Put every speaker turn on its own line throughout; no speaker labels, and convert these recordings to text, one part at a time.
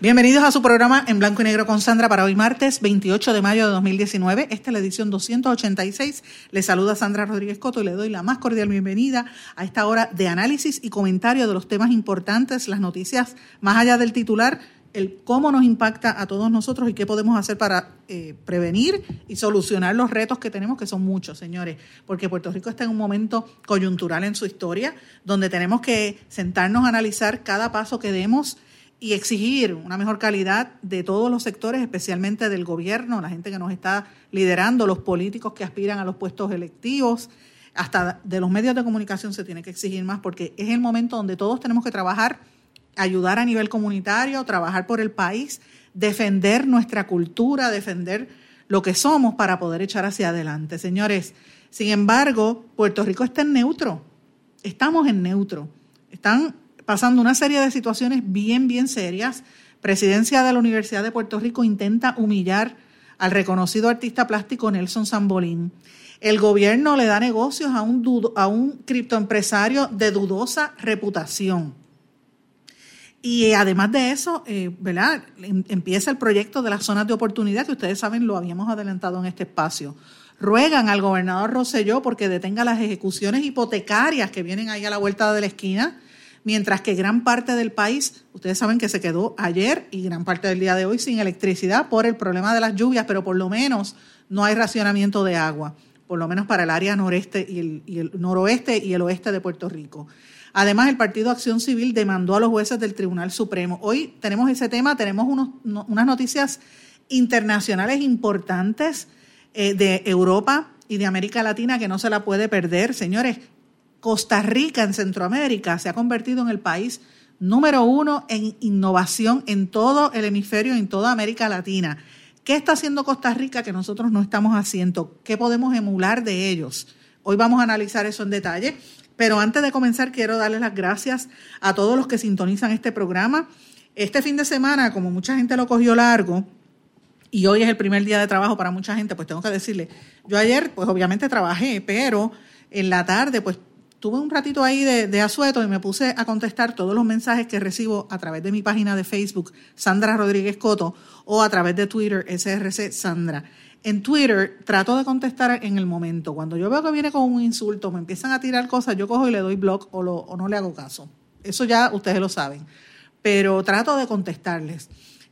Bienvenidos a su programa en blanco y negro con Sandra para hoy martes 28 de mayo de 2019. Esta es la edición 286. Le saluda Sandra Rodríguez Coto y le doy la más cordial bienvenida a esta hora de análisis y comentario de los temas importantes, las noticias más allá del titular, el cómo nos impacta a todos nosotros y qué podemos hacer para eh, prevenir y solucionar los retos que tenemos, que son muchos, señores, porque Puerto Rico está en un momento coyuntural en su historia, donde tenemos que sentarnos a analizar cada paso que demos y exigir una mejor calidad de todos los sectores, especialmente del gobierno, la gente que nos está liderando, los políticos que aspiran a los puestos electivos, hasta de los medios de comunicación se tiene que exigir más porque es el momento donde todos tenemos que trabajar, ayudar a nivel comunitario, trabajar por el país, defender nuestra cultura, defender lo que somos para poder echar hacia adelante. Señores, sin embargo, Puerto Rico está en neutro, estamos en neutro, están pasando una serie de situaciones bien, bien serias. Presidencia de la Universidad de Puerto Rico intenta humillar al reconocido artista plástico Nelson Sambolín. El gobierno le da negocios a un, a un criptoempresario de dudosa reputación. Y además de eso, eh, ¿verdad? Em, empieza el proyecto de las zonas de oportunidad, que ustedes saben, lo habíamos adelantado en este espacio. Ruegan al gobernador Rosselló porque detenga las ejecuciones hipotecarias que vienen ahí a la vuelta de la esquina mientras que gran parte del país, ustedes saben que se quedó ayer y gran parte del día de hoy sin electricidad por el problema de las lluvias, pero por lo menos no hay racionamiento de agua, por lo menos para el área noreste y el, noroeste y el oeste de Puerto Rico. Además, el Partido Acción Civil demandó a los jueces del Tribunal Supremo. Hoy tenemos ese tema, tenemos unas noticias internacionales importantes eh, de Europa y de América Latina que no se la puede perder. Señores, Costa Rica en Centroamérica se ha convertido en el país número uno en innovación en todo el hemisferio, en toda América Latina. ¿Qué está haciendo Costa Rica que nosotros no estamos haciendo? ¿Qué podemos emular de ellos? Hoy vamos a analizar eso en detalle, pero antes de comenzar quiero darles las gracias a todos los que sintonizan este programa. Este fin de semana, como mucha gente lo cogió largo, y hoy es el primer día de trabajo para mucha gente, pues tengo que decirle, yo ayer pues obviamente trabajé, pero en la tarde pues tuve un ratito ahí de, asueto y me puse a contestar todos los mensajes que recibo a través de mi página de Facebook, Sandra Rodríguez Coto, o a través de Twitter, SRC Sandra. En Twitter trato de contestar en el momento. Cuando yo veo que viene con un insulto, me empiezan a tirar cosas, yo cojo y le doy blog o, o no le hago caso. Eso ya ustedes lo saben. Pero trato de contestarles.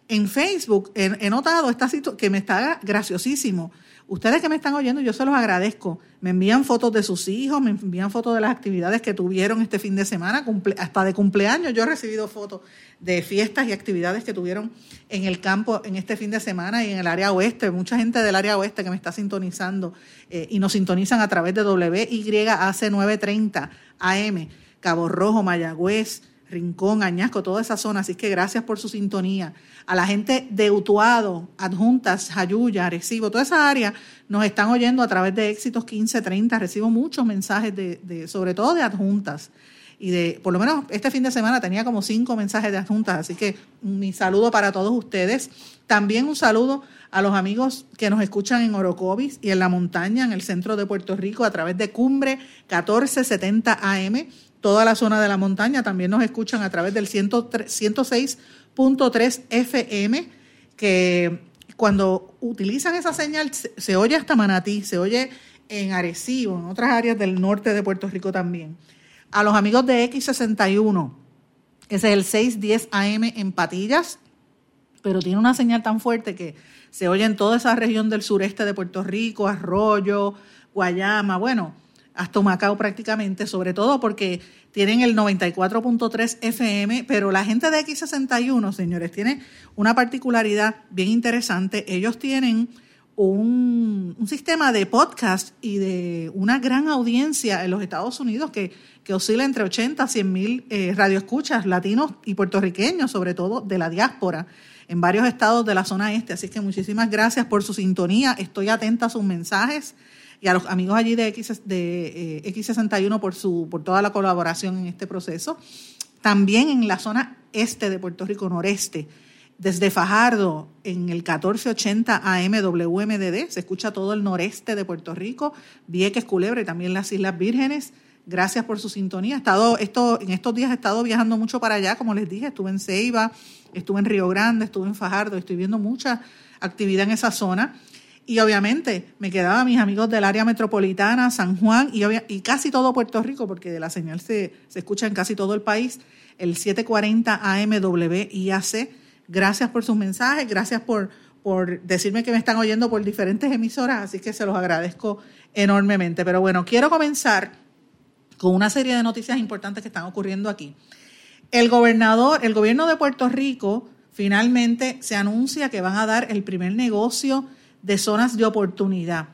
En Facebook he, notado esta que me está graciosísimo Ustedes que me están oyendo, yo se los agradezco. Me envían fotos de sus hijos, me envían fotos de las actividades que tuvieron este fin de semana, hasta de cumpleaños. Yo he recibido fotos de fiestas y actividades que tuvieron en el campo en este fin de semana y en el área oeste. Mucha gente del área oeste que me está sintonizando eh, y nos sintonizan a través de WYAC 930 AM, Cabo Rojo, Mayagüez, Rincón, Añasco, toda esa zona. Así que gracias por su sintonía. A la gente de Utuado, Adjuntas, Jayuya, Recibo, toda esa área nos están oyendo a través de Éxitos 1530. Recibo muchos mensajes, de, sobre todo de adjuntas. Y de, por lo menos este fin de semana tenía como cinco mensajes de adjuntas. Así que mi saludo para todos ustedes. También un saludo a los amigos que nos escuchan en Orocovis y en la montaña, en el centro de Puerto Rico, a través de Cumbre 1470 AM toda la zona de la montaña. También nos escuchan a través del 106.3 FM, que cuando utilizan esa señal se, oye hasta Manatí, se oye en Arecibo, en otras áreas del norte de Puerto Rico también. A los amigos de X61, ese es el 610 AM en Patillas, pero tiene una señal tan fuerte que se oye en toda esa región del sureste de Puerto Rico, Arroyo, Guayama, bueno, hasta Macao prácticamente, sobre todo porque tienen el 94.3 FM, pero la gente de X61, señores, tiene una particularidad bien interesante. Ellos tienen un, sistema de podcast y de una gran audiencia en los Estados Unidos que, oscila entre 80 a 100 mil eh, radioescuchas latinos y puertorriqueños, sobre todo de la diáspora, en varios estados de la zona este. Así que muchísimas gracias por su sintonía. Estoy atenta a sus mensajes y a los amigos allí de, X, de eh, X61 por, su, por toda la colaboración en este proceso. También en la zona este de Puerto Rico, noreste desde Fajardo, en el 1480 AM WMDD, se escucha todo el noreste de Puerto Rico, Vieques, Culebra y también las Islas Vírgenes. Gracias por su sintonía. He estado, esto, en estos días he estado viajando mucho para allá, como les dije, estuve en Ceiba, estuve en Río Grande, estuve en Fajardo, estoy viendo mucha actividad en esa zona. Y obviamente me quedaba mis amigos del área metropolitana, San Juan y, y casi todo Puerto Rico, porque de la señal se, se escucha en casi todo el país, el 740 AM WIAC Gracias por sus mensajes, gracias por, por decirme que me están oyendo por diferentes emisoras, así que se los agradezco enormemente. Pero bueno, quiero comenzar con una serie de noticias importantes que están ocurriendo aquí. El gobernador, el gobierno de Puerto Rico finalmente se anuncia que van a dar el primer negocio de zonas de oportunidad.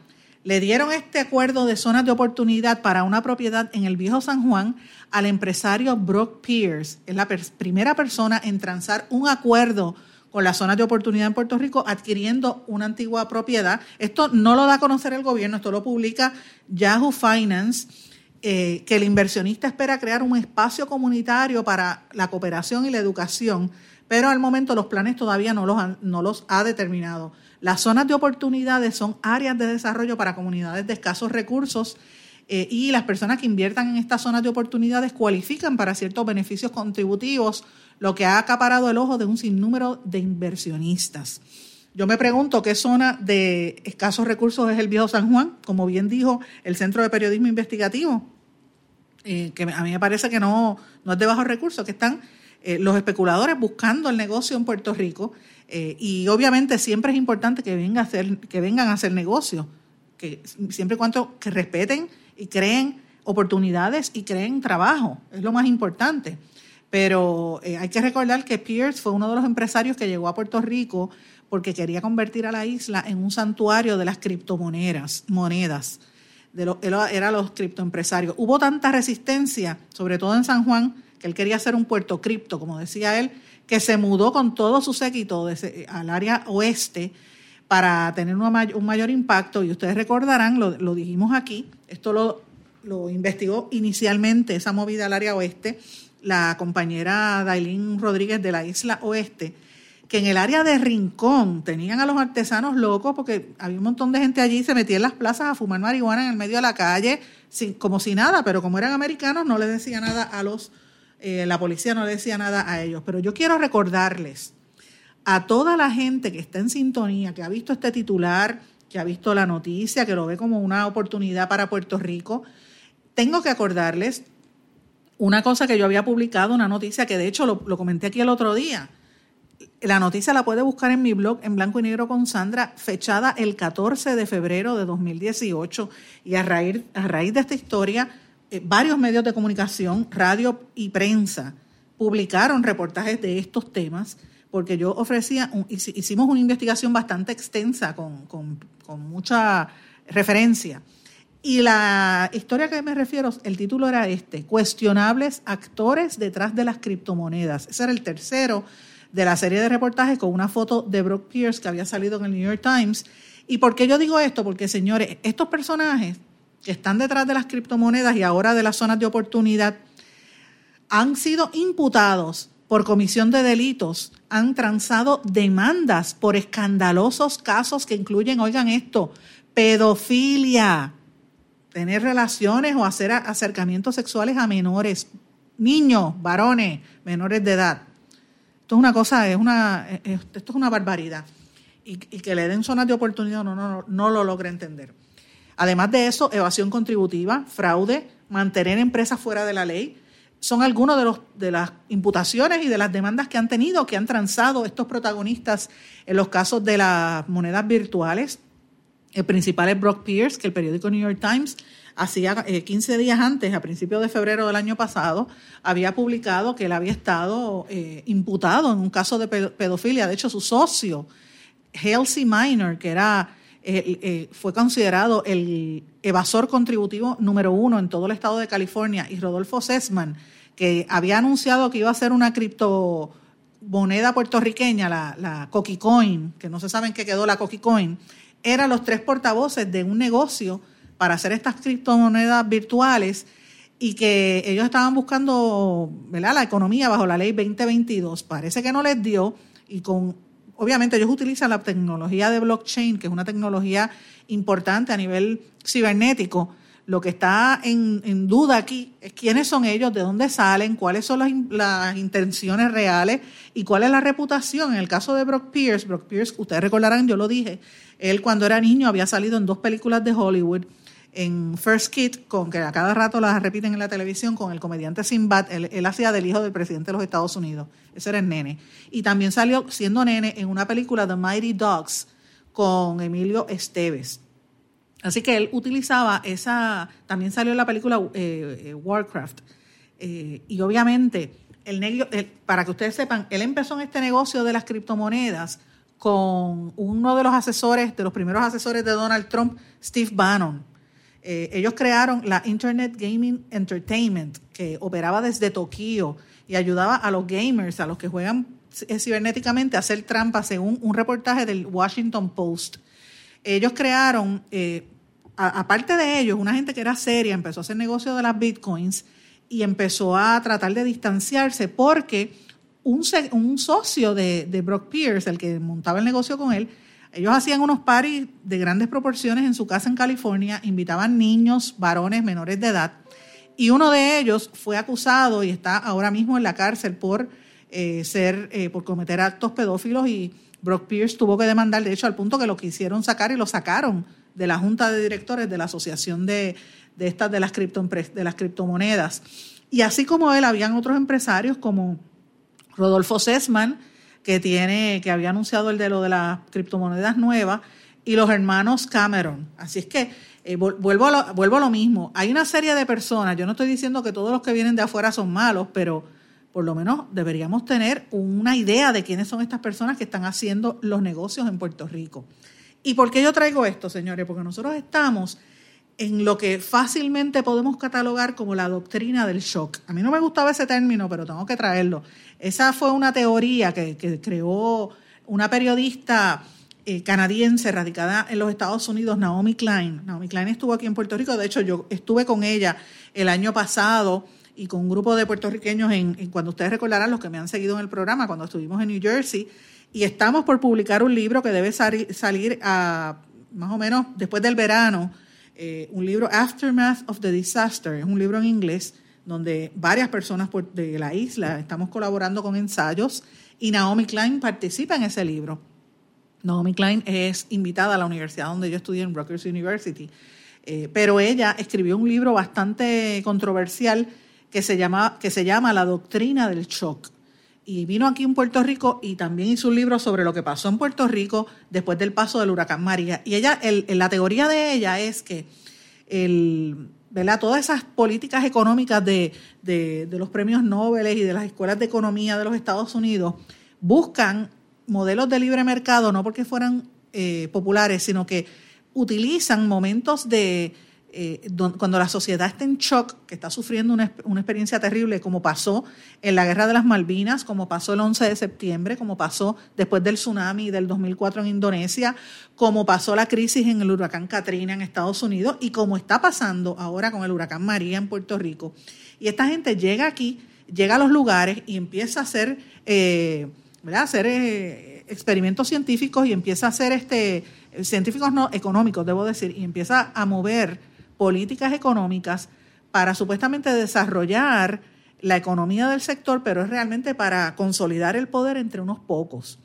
Le dieron este acuerdo de zonas de oportunidad para una propiedad en el viejo San Juan al empresario Brock Pierce. Es la primera persona en transar un acuerdo con las zonas de oportunidad en Puerto Rico adquiriendo una antigua propiedad. Esto no lo da a conocer el gobierno, esto lo publica Yahoo Finance, eh, que el inversionista espera crear un espacio comunitario para la cooperación y la educación, pero al momento los planes todavía no los, no los ha determinado. Las zonas de oportunidades son áreas de desarrollo para comunidades de escasos recursos eh, y las personas que inviertan en estas zonas de oportunidades cualifican para ciertos beneficios contributivos, lo que ha acaparado el ojo de un sinnúmero de inversionistas. Yo me pregunto qué zona de escasos recursos es el viejo San Juan, como bien dijo el Centro de Periodismo Investigativo, eh, que a mí me parece que no, no es de bajos recursos, que están eh, los especuladores buscando el negocio en Puerto Rico y obviamente siempre es importante que, venga a hacer, que vengan a hacer negocio, que siempre y cuando que respeten y creen oportunidades y creen trabajo, es lo más importante. Pero eh, hay que recordar que Pierce fue uno de los empresarios que llegó a Puerto Rico porque quería convertir a la isla en un santuario de las criptomonedas, monedas. De lo, era los criptoempresarios. Hubo tanta resistencia, sobre todo en San Juan, que él quería hacer un puerto cripto, como decía él, que se mudó con todo su séquito al área oeste para tener un mayor impacto. Y ustedes recordarán, lo, dijimos aquí, esto lo, lo, investigó inicialmente, esa movida al área oeste, la compañera Dailín Rodríguez de la isla oeste, que en el área de Rincón tenían a los artesanos locos porque había un montón de gente allí, se metía en las plazas a fumar marihuana en el medio de la calle, como si nada, pero como eran americanos no les decía nada a los, eh, la policía no le decía nada a ellos. Pero yo quiero recordarles a toda la gente que está en sintonía, que ha visto este titular, que ha visto la noticia, que lo ve como una oportunidad para Puerto Rico, tengo que acordarles una cosa que yo había publicado, una noticia que de hecho lo, comenté aquí el otro día. La noticia la puede buscar en mi blog en blanco y negro con Sandra, fechada el 14 de febrero de 2018. Y a raíz, a raíz de esta historia, eh, varios medios de comunicación, radio y prensa, publicaron reportajes de estos temas porque yo ofrecía, hicimos una investigación bastante extensa con, mucha referencia. Y la historia que me refiero, el título era este, Cuestionables actores detrás de las criptomonedas. Ese era el tercero de la serie de reportajes con una foto de Brock Pierce que había salido en el New York Times. ¿Y por qué yo digo esto? Porque, señores, estos personajes que están detrás de las criptomonedas y ahora de las zonas de oportunidad han sido imputados por comisión de delitos han transado demandas por escandalosos casos que incluyen, oigan esto, pedofilia, tener relaciones o hacer acercamientos sexuales a menores, niños, varones, menores de edad. Esto es una cosa, es una, esto es una barbaridad. Y, que le den zonas de oportunidad no, no, no lo logra entender. Además de eso, evasión contributiva, fraude, mantener empresas fuera de la ley, son algunos de, de las imputaciones y de las demandas que han tenido, que han transado estos protagonistas en los casos de las monedas virtuales. El principal es Brock Pierce, que el periódico New York Times hacía 15 eh, días antes, a principios de febrero del año pasado, había publicado que él había estado eh, imputado en un caso de pedofilia. De hecho, su socio, Halsey Minor, que era eh, fue considerado el evasor contributivo número uno en todo el estado de California, y Rodolfo Sesman, que había anunciado que iba a ser una criptomoneda puertorriqueña, la, la Coin, que no se sabe en qué quedó la Coin, eran los tres portavoces de un negocio para hacer estas criptomonedas virtuales y que ellos estaban buscando ¿verdad? la economía bajo la ley 2022. Parece que no les dio y con obviamente ellos utilizan la tecnología de blockchain, que es una tecnología importante a nivel cibernético. Lo que está en, duda aquí es quiénes son ellos, de dónde salen, cuáles son las, las, intenciones reales y cuál es la reputación. En el caso de Brock Pierce, Brock Pierce, ustedes recordarán, yo lo dije, él cuando era niño había salido en dos películas de Hollywood en First Kid, con que a cada rato las repiten en la televisión, con el comediante Sinbad, él, hacía del hijo del presidente de los Estados Unidos. Ese era el nene. Y también salió siendo nene en una película The Mighty Dogs con Emilio Esteves. Así que él utilizaba esa, también salió en la película eh, eh, Warcraft. Eh, y obviamente, el, para que ustedes sepan, él empezó en este negocio de las criptomonedas con uno de los asesores, de los primeros asesores de Donald Trump, Steve Bannon eh, ellos crearon la Internet Gaming Entertainment, que operaba desde Tokio y ayudaba a los gamers, a los que juegan eh, cibernéticamente, a hacer trampas, según un reportaje del Washington Post. Ellos crearon, eh, aparte de ellos, una gente que era seria empezó a hacer negocio de las bitcoins y empezó a tratar de distanciarse porque un, socio de Brock Pierce, el que montaba el negocio con él, ellos hacían unos paris de grandes proporciones en su casa en California, invitaban niños, varones menores de edad, y uno de ellos fue acusado y está ahora mismo en la cárcel por eh, ser, eh, por cometer actos pedófilos y Brock Pierce tuvo que demandar, de hecho, al punto que lo quisieron sacar y lo sacaron de la junta de directores de la asociación de, estas de las, de las criptomonedas. Y así como él, habían otros empresarios como Rodolfo Sesman, que tiene, que había anunciado el de lo de las criptomonedas nuevas, y los hermanos Cameron. Así es que eh, vuelvo, lo, vuelvo a lo mismo. Hay una serie de personas, yo no estoy diciendo que todos los que vienen de afuera son malos, pero por lo menos deberíamos tener una idea de quiénes son estas personas que están haciendo los negocios en Puerto Rico. ¿Y por qué yo traigo esto, señores? Porque nosotros estamos en lo que fácilmente podemos catalogar como la doctrina del shock. A mí no me gustaba ese término, pero tengo que traerlo. Esa fue una teoría que, creó una periodista eh, canadiense radicada en los Estados Unidos, Naomi Klein. Naomi Klein estuvo aquí en Puerto Rico, de hecho yo estuve con ella el año pasado y con un grupo de puertorriqueños en, cuando ustedes recordarán los que me han seguido en el programa, cuando estuvimos en New Jersey, y estamos por publicar un libro que debe salir a, más o menos después del verano, eh, un libro Aftermath of the Disaster, es un libro en inglés donde varias personas de la isla estamos colaborando con ensayos y Naomi Klein participa en ese libro. Naomi Klein es invitada a la universidad donde yo estudié en Rutgers University, eh, pero ella escribió un libro bastante controversial que se, llama, que se llama La Doctrina del Shock. Y vino aquí en Puerto Rico y también hizo un libro sobre lo que pasó en Puerto Rico después del paso del huracán María. Y ella, la teoría de ella es que el, Todas esas políticas económicas de, los premios Nobel y de las escuelas de economía de los Estados Unidos buscan modelos de libre mercado, no porque fueran eh, populares, sino que utilizan momentos de, eh, cuando la sociedad está en shock, que está sufriendo una, experiencia terrible, como pasó en la Guerra de las Malvinas, como pasó el 11 de septiembre, como pasó después del tsunami del 2004 en Indonesia, como pasó la crisis en el huracán Katrina en Estados Unidos y como está pasando ahora con el huracán María en Puerto Rico. Y esta gente llega aquí, llega a los lugares y empieza a hacer, eh, hacer eh, experimentos científicos y empieza a hacer este, científicos no económicos, debo decir, y empieza a mover políticas económicas para supuestamente desarrollar la economía del sector, pero es realmente para consolidar el poder entre unos pocos.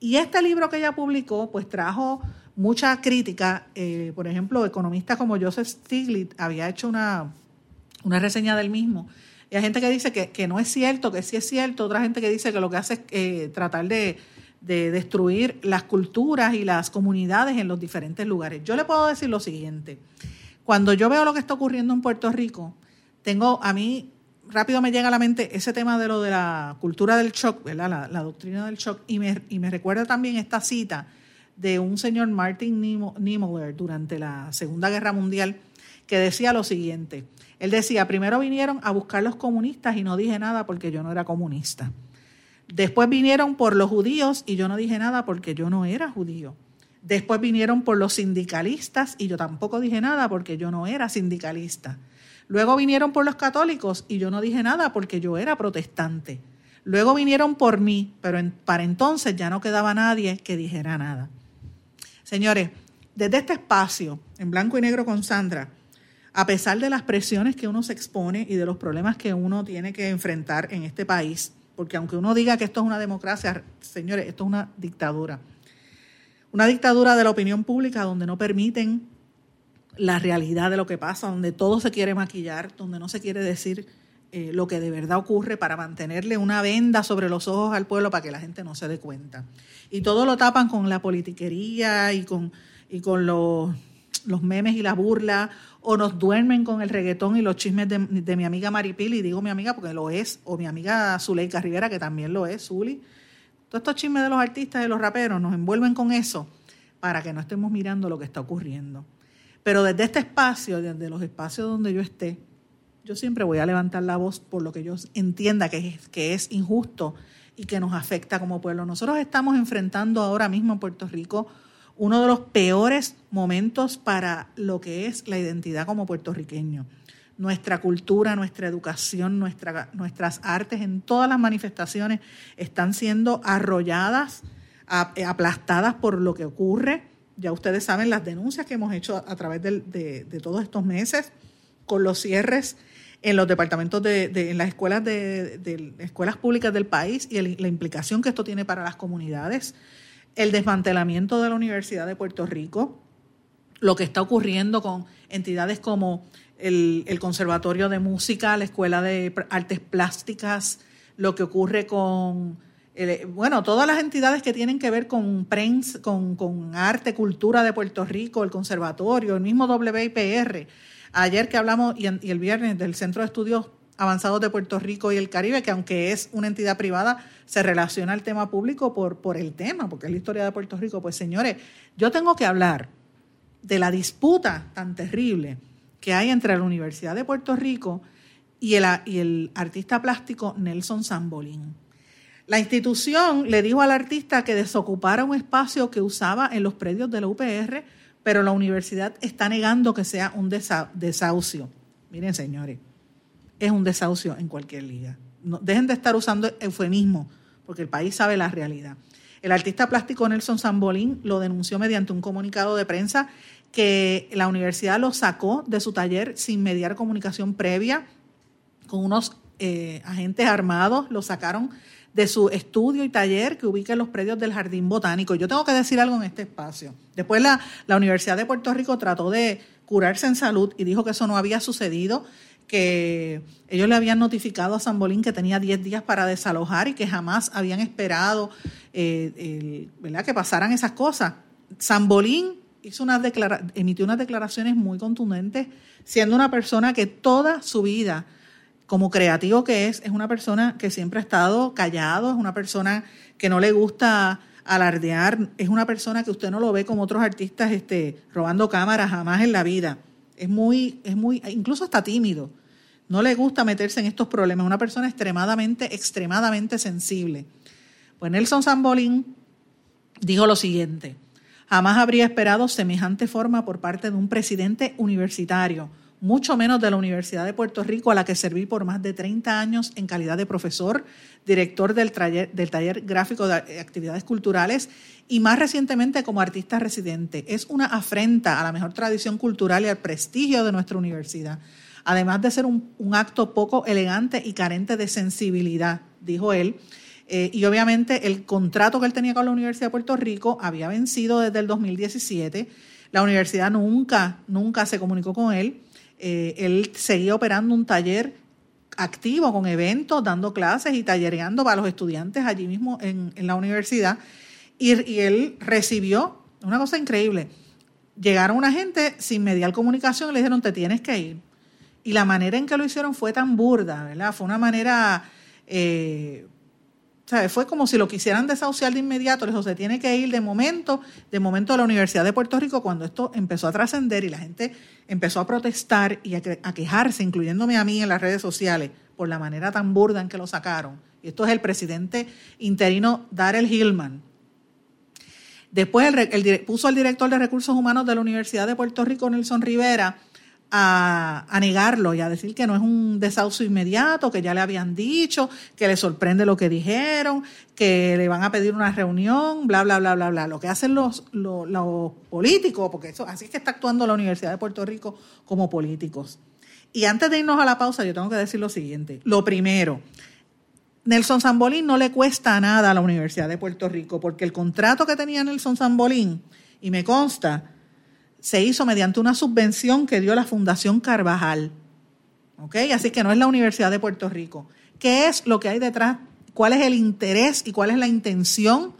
Y este libro que ella publicó, pues trajo mucha crítica. Eh, por ejemplo, economistas como Joseph Stiglitz había hecho una, una reseña del mismo. Y hay gente que dice que, no es cierto, que sí es cierto. Otra gente que dice que lo que hace es eh, tratar de, de destruir las culturas y las comunidades en los diferentes lugares. Yo le puedo decir lo siguiente. Cuando yo veo lo que está ocurriendo en Puerto Rico, tengo a mí rápido me llega a la mente ese tema de lo de la cultura del shock, ¿verdad? La, doctrina del shock, y me, y me recuerda también esta cita de un señor Martin Niemöller durante la Segunda Guerra Mundial que decía lo siguiente. Él decía, primero vinieron a buscar los comunistas y no dije nada porque yo no era comunista. Después vinieron por los judíos y yo no dije nada porque yo no era judío. Después vinieron por los sindicalistas y yo tampoco dije nada porque yo no era sindicalista. Luego vinieron por los católicos y yo no dije nada porque yo era protestante. Luego vinieron por mí, pero para entonces ya no quedaba nadie que dijera nada. Señores, desde este espacio, en blanco y negro con Sandra, a pesar de las presiones que uno se expone y de los problemas que uno tiene que enfrentar en este país, porque aunque uno diga que esto es una democracia, señores, esto es una dictadura. Una dictadura de la opinión pública donde no permiten la realidad de lo que pasa, donde todo se quiere maquillar, donde no se quiere decir eh, lo que de verdad ocurre para mantenerle una venda sobre los ojos al pueblo para que la gente no se dé cuenta. Y todo lo tapan con la politiquería y con, y con los, los memes y la burla, o nos duermen con el reggaetón y los chismes de, de mi amiga Maripil, y digo mi amiga porque lo es, o mi amiga Zuleika Rivera, que también lo es, Zuli. Todos estos chismes de los artistas y de los raperos nos envuelven con eso para que no estemos mirando lo que está ocurriendo. Pero desde este espacio, desde los espacios donde yo esté, yo siempre voy a levantar la voz por lo que yo entienda que es, que es injusto y que nos afecta como pueblo. Nosotros estamos enfrentando ahora mismo en Puerto Rico uno de los peores momentos para lo que es la identidad como puertorriqueño. Nuestra cultura, nuestra educación, nuestra, nuestras artes en todas las manifestaciones están siendo arrolladas, aplastadas por lo que ocurre. Ya ustedes saben las denuncias que hemos hecho a, través de, todos estos meses con los cierres en los departamentos de, en las escuelas de, escuelas públicas del país y la implicación que esto tiene para las comunidades, el desmantelamiento de la Universidad de Puerto Rico, lo que está ocurriendo con entidades como el, el Conservatorio de Música, la Escuela de Artes Plásticas, lo que ocurre con bueno, todas las entidades que tienen que ver con prensa, con, arte, cultura de Puerto Rico, el conservatorio, el mismo WIPR. Ayer que hablamos y, el viernes del Centro de Estudios Avanzados de Puerto Rico y el Caribe, que aunque es una entidad privada, se relaciona al tema público por, por el tema, porque es la historia de Puerto Rico. Pues señores, yo tengo que hablar de la disputa tan terrible que hay entre la Universidad de Puerto Rico y el, artista plástico Nelson Sambolín. La institución le dijo al artista que desocupara un espacio que usaba en los predios de la UPR, pero la universidad está negando que sea un desahucio. Miren, señores, es un desahucio en cualquier liga. dejen de estar usando eufemismo, porque el país sabe la realidad. El artista plástico Nelson Sambolín lo denunció mediante un comunicado de prensa que la universidad lo sacó de su taller sin mediar comunicación previa con unos eh, agentes armados, lo sacaron de su estudio y taller que ubica en los predios del Jardín Botánico. Yo tengo que decir algo en este espacio. Después la, la Universidad de Puerto Rico trató de curarse en salud y dijo que eso no había sucedido, que ellos le habían notificado a San Bolín que tenía 10 días para desalojar y que jamás habían esperado eh, ¿verdad? que pasaran esas cosas. San Bolín hizo unas emitió unas declaraciones muy contundentes, siendo una persona que toda su vida como creativo que es, es una persona que siempre ha estado callado, es una persona que no le gusta alardear, es una persona que usted no lo ve como otros artistas este, robando cámaras jamás en la vida. Es muy, es muy, incluso está tímido. No le gusta meterse en estos problemas. Es una persona extremadamente, extremadamente sensible. Pues Nelson Sambolín dijo lo siguiente: jamás habría esperado semejante forma por parte de un presidente universitario mucho menos de la Universidad de Puerto Rico, a la que serví por más de 30 años en calidad de profesor, director del taller, gráfico de actividades culturales y más recientemente como artista residente. Es una afrenta a la mejor tradición cultural y al prestigio de nuestra universidad, además de ser un, acto poco elegante y carente de sensibilidad, dijo él. Eh, y obviamente el contrato que él tenía con la Universidad de Puerto Rico había vencido desde el 2017. La universidad nunca, nunca se comunicó con él eh, él seguía operando un taller activo con eventos, dando clases y tallereando para los estudiantes allí mismo en, la universidad. Y, él recibió una cosa increíble. Llegaron una gente sin mediar comunicación y le dijeron, te tienes que ir. Y la manera en que lo hicieron fue tan burda, ¿verdad? Fue una manera, eh, Fue como si lo quisieran desahuciar de inmediato, eso se tiene que ir de momento, de momento a la Universidad de Puerto Rico cuando esto empezó a trascender y la gente empezó a protestar y a, quejarse, incluyéndome a mí en las redes sociales, por la manera tan burda en que lo sacaron. Y esto es el presidente interino Darrell Hillman. Después puso al director de recursos humanos de la Universidad de Puerto Rico, Nelson Rivera, a, negarlo y a decir que no es un desahucio inmediato, que ya le habían dicho, que le sorprende lo que dijeron, que le van a pedir una reunión, bla, bla, bla, bla, bla. Lo que hacen los, los, políticos, porque eso, así es que está actuando la Universidad de Puerto Rico como políticos. Y antes de irnos a la pausa, yo tengo que decir lo siguiente. Lo primero, Nelson Zambolín no le cuesta nada a la Universidad de Puerto Rico, porque el contrato que tenía Nelson Zambolín, y me consta, se hizo mediante una subvención que dio la Fundación Carvajal. ¿Ok? Así que no es la Universidad de Puerto Rico. ¿Qué es lo que hay detrás? ¿Cuál es el interés y cuál es la intención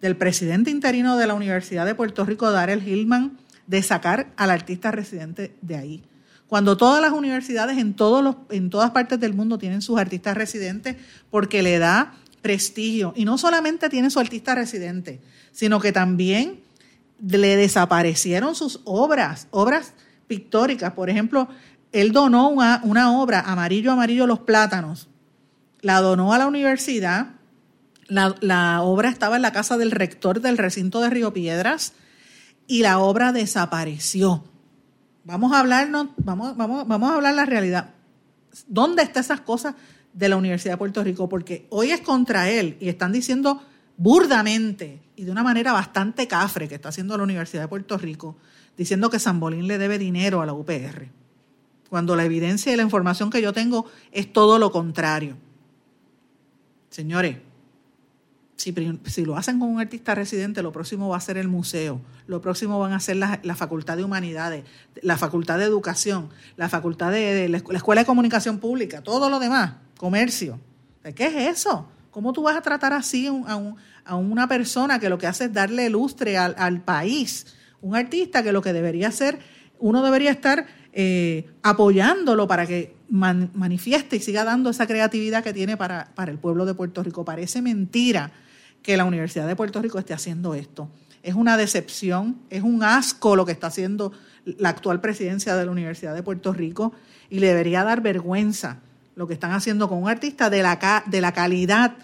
del presidente interino de la Universidad de Puerto Rico, Darrell Hillman, de sacar al artista residente de ahí? Cuando todas las universidades en, todos los, en todas partes del mundo tienen sus artistas residentes porque le da prestigio. Y no solamente tiene su artista residente, sino que también le desaparecieron sus obras, obras pictóricas. Por ejemplo, él donó una, una obra, Amarillo, Amarillo, los plátanos. La donó a la universidad. La, la, obra estaba en la casa del rector del recinto de Río Piedras y la obra desapareció. Vamos a hablarnos, vamos, vamos, vamos a hablar la realidad. ¿Dónde están esas cosas de la Universidad de Puerto Rico? Porque hoy es contra él y están diciendo burdamente y de una manera bastante cafre que está haciendo la Universidad de Puerto Rico, diciendo que Bolín le debe dinero a la UPR, cuando la evidencia y la información que yo tengo es todo lo contrario. Señores, si, lo hacen con un artista residente, lo próximo va a ser el museo, lo próximo van a ser la, Facultad de Humanidades, la Facultad de Educación, la Facultad de, la Escuela de Comunicación Pública, todo lo demás, comercio. ¿De qué es eso? ¿Cómo tú vas a tratar así a, una persona que lo que hace es darle lustre al, país? Un artista que lo que debería hacer, uno debería estar eh, apoyándolo para que manifieste y siga dando esa creatividad que tiene para, para el pueblo de Puerto Rico. Parece mentira que la Universidad de Puerto Rico esté haciendo esto. Es una decepción, es un asco lo que está haciendo la actual presidencia de la Universidad de Puerto Rico y le debería dar vergüenza lo que están haciendo con un artista de la, de la calidad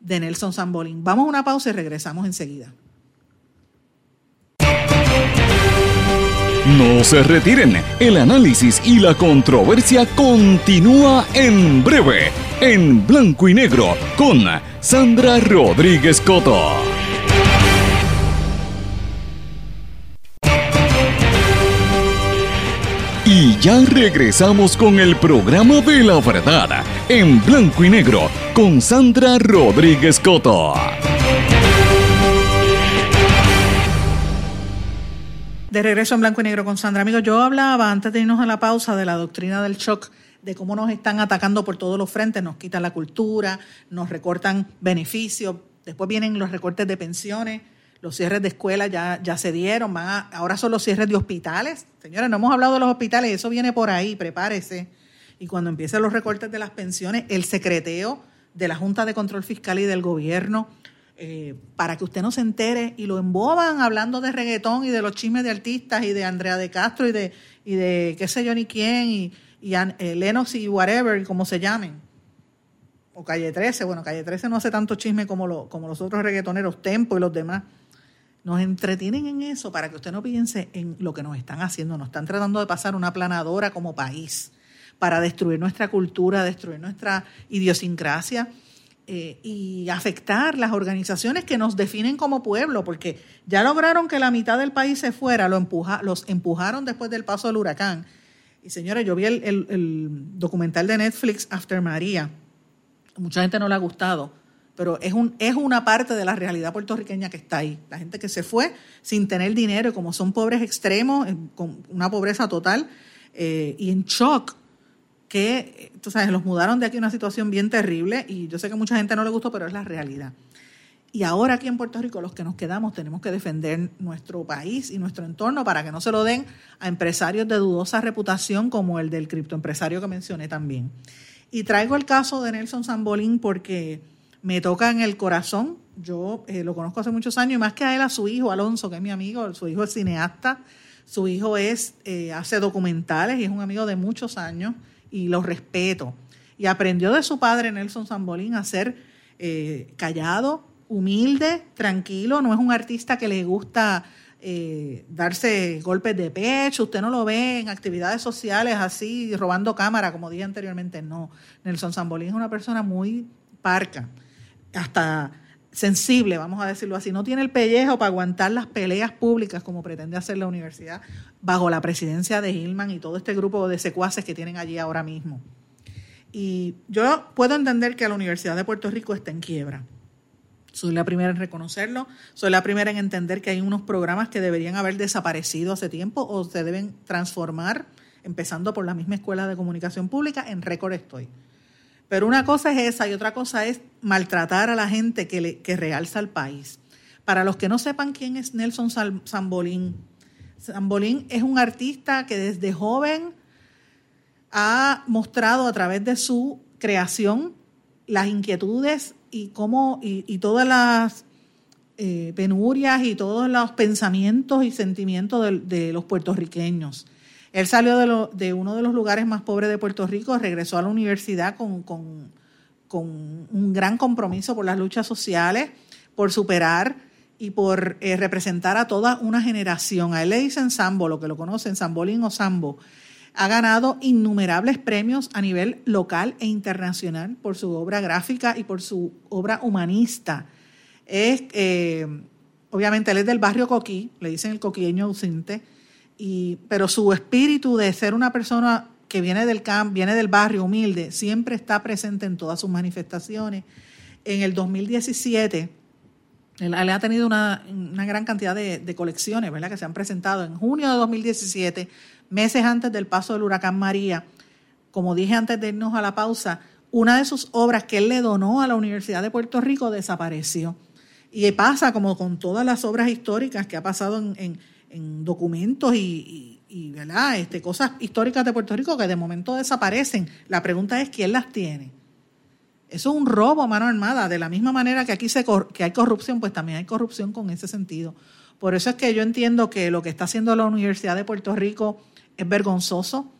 de Nelson Sambolín. Vamos a una pausa y regresamos enseguida.
No se retiren, el análisis y la controversia continúa en breve, en blanco y negro, con Sandra Rodríguez Coto. Y ya regresamos con el programa de la verdad, en blanco y negro, con Sandra Rodríguez Coto.
De regreso en blanco y negro con Sandra. Amigos, yo hablaba antes de irnos a la pausa de la doctrina del shock, de cómo nos están atacando por todos los frentes, nos quitan la cultura, nos recortan beneficios, después vienen los recortes de pensiones los cierres de escuelas ya, ya se dieron, van ahora son los cierres de hospitales. Señores, no hemos hablado de los hospitales, eso viene por ahí, prepárese. Y cuando empiecen los recortes de las pensiones, el secreteo de la Junta de Control Fiscal y del gobierno, eh, para que usted no se entere y lo emboban hablando de reggaetón y de los chismes de artistas y de Andrea de Castro y de, y de qué sé yo ni quién y, y eh, Lennox y whatever, como se llamen. O Calle 13, bueno, Calle 13 no hace tanto chisme como, lo, como los otros reggaetoneros, Tempo y los demás nos entretienen en eso para que usted no piense en lo que nos están haciendo. Nos están tratando de pasar una planadora como país para destruir nuestra cultura, destruir nuestra idiosincrasia eh, y afectar las organizaciones que nos definen como pueblo, porque ya lograron que la mitad del país se fuera, lo empuja, los empujaron después del paso del huracán. Y señores, yo vi el, el documental de Netflix After María. Mucha gente no le ha gustado pero es, un, es una parte de la realidad puertorriqueña que está ahí. La gente que se fue sin tener dinero, como son pobres extremos, con una pobreza total eh, y en shock, que, tú sabes, los mudaron de aquí a una situación bien terrible y yo sé que mucha gente no le gustó, pero es la realidad. Y ahora aquí en Puerto Rico, los que nos quedamos, tenemos que defender nuestro país y nuestro entorno para que no se lo den a empresarios de dudosa reputación como el del criptoempresario que mencioné también. Y traigo el caso de Nelson Sambolín porque me toca en el corazón. Yo eh, lo conozco hace muchos años y más que a él, a su hijo, Alonso, que es mi amigo, su hijo es cineasta, su hijo es, eh, hace documentales y es un amigo de muchos años y lo respeto. Y aprendió de su padre, Nelson Zambolín, a ser eh, callado, humilde, tranquilo, no es un artista que le gusta darse golpes de pecho, usted no lo ve en actividades sociales así, robando cámara, como dije anteriormente, no. Nelson Zambolín es una persona muy parca hasta sensible, vamos a decirlo así, no tiene el pellejo para aguantar las peleas públicas como pretende hacer la universidad bajo la presidencia de Hillman y todo este grupo de secuaces que tienen allí ahora mismo. Y yo puedo entender que la Universidad de Puerto Rico está en quiebra. Soy la primera en reconocerlo, soy la primera en entender que hay unos programas que deberían haber desaparecido hace tiempo o se deben transformar, empezando por la misma Escuela de Comunicación Pública, en récord estoy. Pero una cosa es esa y otra cosa es maltratar a la gente que, le, que realza al país. Para los que no sepan quién es Nelson Zambolín, Zambolín es un artista que desde joven ha mostrado a través de su creación las inquietudes y cómo y, todas las eh, penurias y todos los pensamientos y sentimientos de los puertorriqueños. Él salió de, uno de los lugares más pobres de Puerto Rico, regresó a la universidad con, un gran compromiso por las luchas sociales, por superar y por eh, representar a toda una generación. A él le dicen Sambo, lo que lo conocen, Sambolín o Sambo. Ha ganado innumerables premios a nivel local e internacional por su obra gráfica y por su obra humanista. Eh, obviamente, él es del barrio Coquí, le dicen el coquieño ausente y, pero su espíritu de ser una persona que viene del camp, viene del barrio humilde, siempre está presente en todas sus manifestaciones. En el 2017, él, ha tenido una, gran cantidad de, colecciones, ¿verdad? Que se han presentado en junio de 2017, meses antes del paso del huracán María. Como dije antes de irnos a la pausa, una de sus obras que él le donó a la Universidad de Puerto Rico desapareció. Y pasa como con todas las obras históricas que ha pasado en documentos y. Este, cosas históricas de Puerto Rico que de momento desaparecen. La pregunta es quién las tiene. Eso es un robo mano armada. De la misma manera que aquí se que hay corrupción, pues también hay corrupción con ese sentido. Por eso es que yo entiendo que lo que está haciendo la Universidad de Puerto Rico es vergonzoso.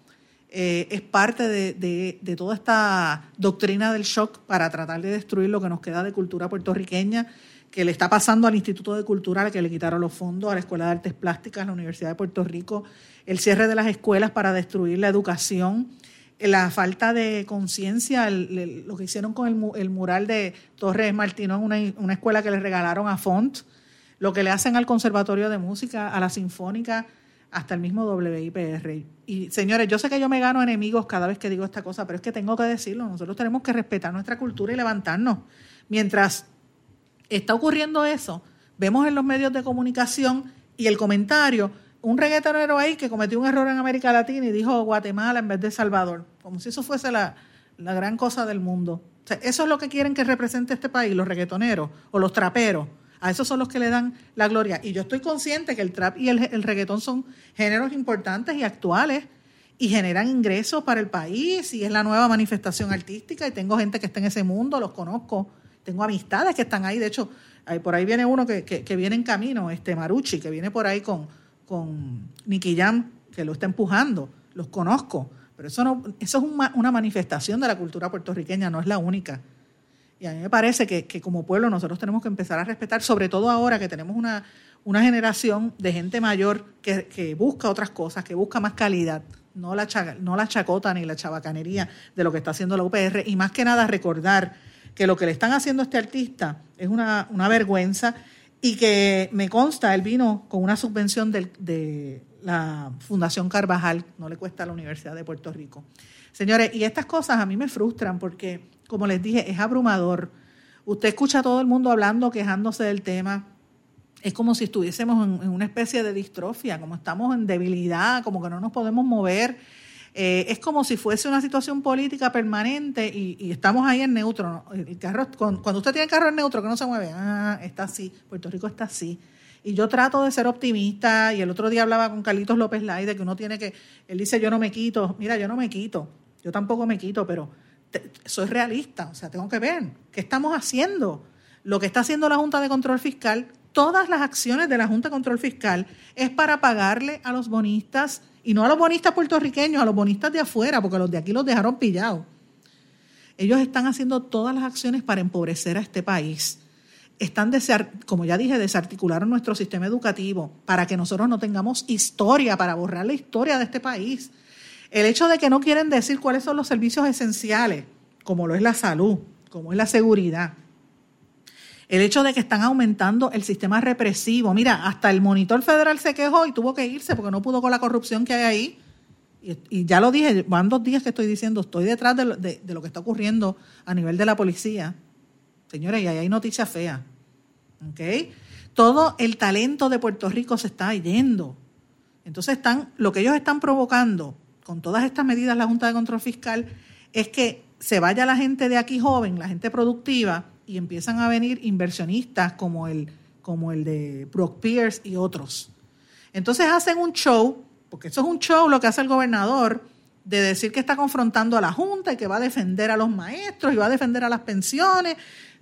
Eh, es parte de, de, toda esta doctrina del shock para tratar de destruir lo que nos queda de cultura puertorriqueña que le está pasando al Instituto de Cultura, que le quitaron los fondos, a la Escuela de Artes Plásticas, la Universidad de Puerto Rico, el cierre de las escuelas para destruir la educación, la falta de conciencia, lo que hicieron con el, mural de Torres Martino en una, escuela que le regalaron a Font, lo que le hacen al Conservatorio de Música, a la Sinfónica, hasta el mismo WIPR. Y señores, yo sé que yo me gano enemigos cada vez que digo esta cosa, pero es que tengo que decirlo, nosotros tenemos que respetar nuestra cultura y levantarnos. Mientras está ocurriendo eso, vemos en los medios de comunicación y el comentario, un reggaetonero ahí que cometió un error en América Latina y dijo Guatemala en vez de Salvador, como si eso fuese la, gran cosa del mundo. eso es lo que quieren que represente este país, los reggaetoneros o los traperos. A esos son los que le dan la gloria. Y yo estoy consciente que el trap y el, el reggaetón son géneros importantes y actuales y generan ingresos para el país y es la nueva manifestación artística y tengo gente que está en ese mundo, los conozco tengo amistades que están ahí, de hecho, por ahí viene uno que, que, viene en camino, este Maruchi, que viene por ahí con, con Nicky Jam, que lo está empujando, los conozco, pero eso, no, eso es una, manifestación de la cultura puertorriqueña, no es la única. Y a mí me parece que, que, como pueblo nosotros tenemos que empezar a respetar, sobre todo ahora que tenemos una, una generación de gente mayor que, que, busca otras cosas, que busca más calidad, no la, no la chacota ni la chabacanería de lo que está haciendo la UPR, y más que nada recordar que lo que le están haciendo a este artista es una, vergüenza y que me consta, él vino con una subvención de la Fundación Carvajal, no le cuesta a la Universidad de Puerto Rico. Señores, y estas cosas a mí me frustran porque, como les dije, es abrumador. Usted escucha a todo el mundo hablando, quejándose del tema. Es como si estuviésemos en, en una especie de distrofia, como estamos en debilidad, como que no nos podemos mover eh, es como si fuese una situación política permanente y, estamos ahí en neutro. El carro, cuando usted tiene el carro en neutro que no se mueve, ah, está así, Puerto Rico está así. Y yo trato de ser optimista y el otro día hablaba con Carlitos López Lai de que uno tiene que, él dice yo no me quito, mira, yo no me quito, yo tampoco me quito, pero soy realista, o sea, tengo que ver qué estamos haciendo. Lo que está haciendo la Junta de Control Fiscal, todas las acciones de la Junta de Control Fiscal es para pagarle a los bonistas, y no a los bonistas puertorriqueños, a los bonistas de afuera, porque los de aquí los dejaron pillados. Ellos están haciendo todas las acciones para empobrecer a este país. Están, como ya dije, desarticularon nuestro sistema educativo para que nosotros no tengamos historia, para borrar la historia de este país. El hecho de que no quieren decir cuáles son los servicios esenciales, como lo es la salud, como es la seguridad. El hecho de que están aumentando el sistema represivo. Mira, hasta el monitor federal se quejó y tuvo que irse porque no pudo con la corrupción que hay ahí. Y, ya lo dije, van dos días que estoy diciendo, estoy detrás de lo, de lo, que está ocurriendo a nivel de la policía. Señores, y ahí hay noticias feas. ¿Ok? Todo el talento de Puerto Rico se está yendo. Entonces, están, lo que ellos están provocando con todas estas medidas, la Junta de Control Fiscal, es que se vaya la gente de aquí joven, la gente productiva, y empiezan a venir inversionistas como el, como el de Brock Pierce y otros. Entonces hacen un show, porque eso es un show lo que hace el gobernador, de decir que está confrontando a la Junta y que va a defender a los maestros y va a defender a las pensiones.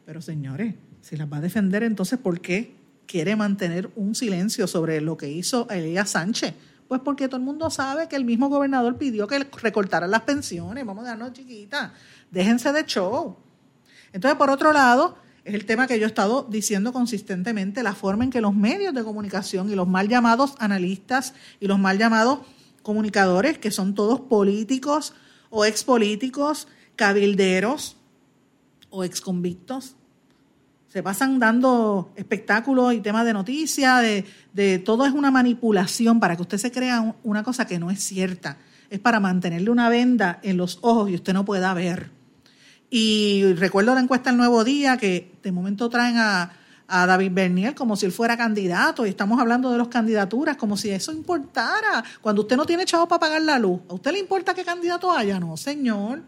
Pero señores, si las va a defender, entonces ¿por qué quiere mantener un silencio sobre lo que hizo Elías Sánchez? Pues porque todo el mundo sabe que el mismo gobernador pidió que recortaran las pensiones. Vamos a darnos chiquitas. Déjense de show. Entonces, por otro lado, es el tema que yo he estado diciendo consistentemente, la forma en que los medios de comunicación y los mal llamados analistas y los mal llamados comunicadores, que son todos políticos o expolíticos, cabilderos o exconvictos, se pasan dando espectáculos y temas de noticias, de, todo es una manipulación para que usted se crea una cosa que no es cierta. Es para mantenerle una venda en los ojos y usted no pueda ver. Y recuerdo la encuesta El Nuevo Día, que de momento traen a, a David Bernier como si él fuera candidato y estamos hablando de las candidaturas como si eso importara. Cuando usted no tiene chavo para pagar la luz, ¿a usted le importa qué candidato haya? No, señor